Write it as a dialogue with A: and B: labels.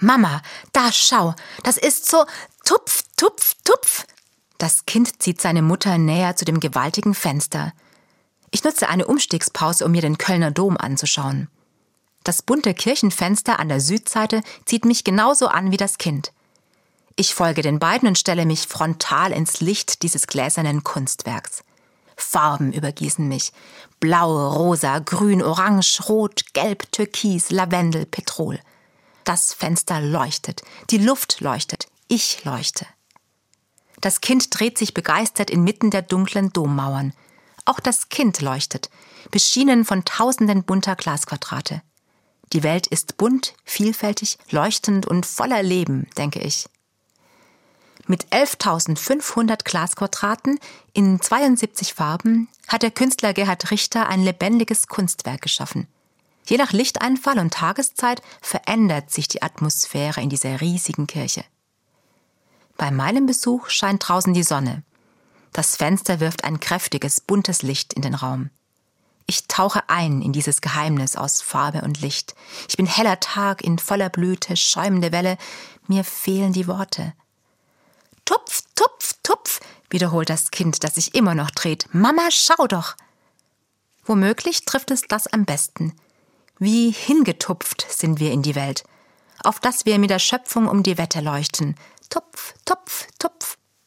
A: Mama, da schau, das ist so tupf, tupf, tupf. Das Kind zieht seine Mutter näher zu dem gewaltigen Fenster. Ich nutze eine Umstiegspause, um mir den Kölner Dom anzuschauen. Das bunte Kirchenfenster an der Südseite zieht mich genauso an wie das Kind. Ich folge den beiden und stelle mich frontal ins Licht dieses gläsernen Kunstwerks. Farben übergießen mich. Blau, rosa, grün, orange, rot, gelb, türkis, lavendel, petrol. Das Fenster leuchtet, die Luft leuchtet, ich leuchte. Das Kind dreht sich begeistert inmitten der dunklen Dommauern. Auch das Kind leuchtet, beschienen von tausenden bunter Glasquadrate. Die Welt ist bunt, vielfältig, leuchtend und voller Leben, denke ich. Mit 11.500 Glasquadraten in 72 Farben hat der Künstler Gerhard Richter ein lebendiges Kunstwerk geschaffen. Je nach Lichteinfall und Tageszeit verändert sich die Atmosphäre in dieser riesigen Kirche. Bei meinem Besuch scheint draußen die Sonne. Das Fenster wirft ein kräftiges, buntes Licht in den Raum. Ich tauche ein in dieses Geheimnis aus Farbe und Licht. Ich bin heller Tag in voller Blüte, schäumende Welle. Mir fehlen die Worte. Tupf, tupf, tupf, wiederholt das Kind, das sich immer noch dreht. Mama, schau doch. Womöglich trifft es das am besten. Wie hingetupft sind wir in die Welt, auf dass wir mit der Schöpfung um die Wette leuchten. Tupf, tupf, tupf.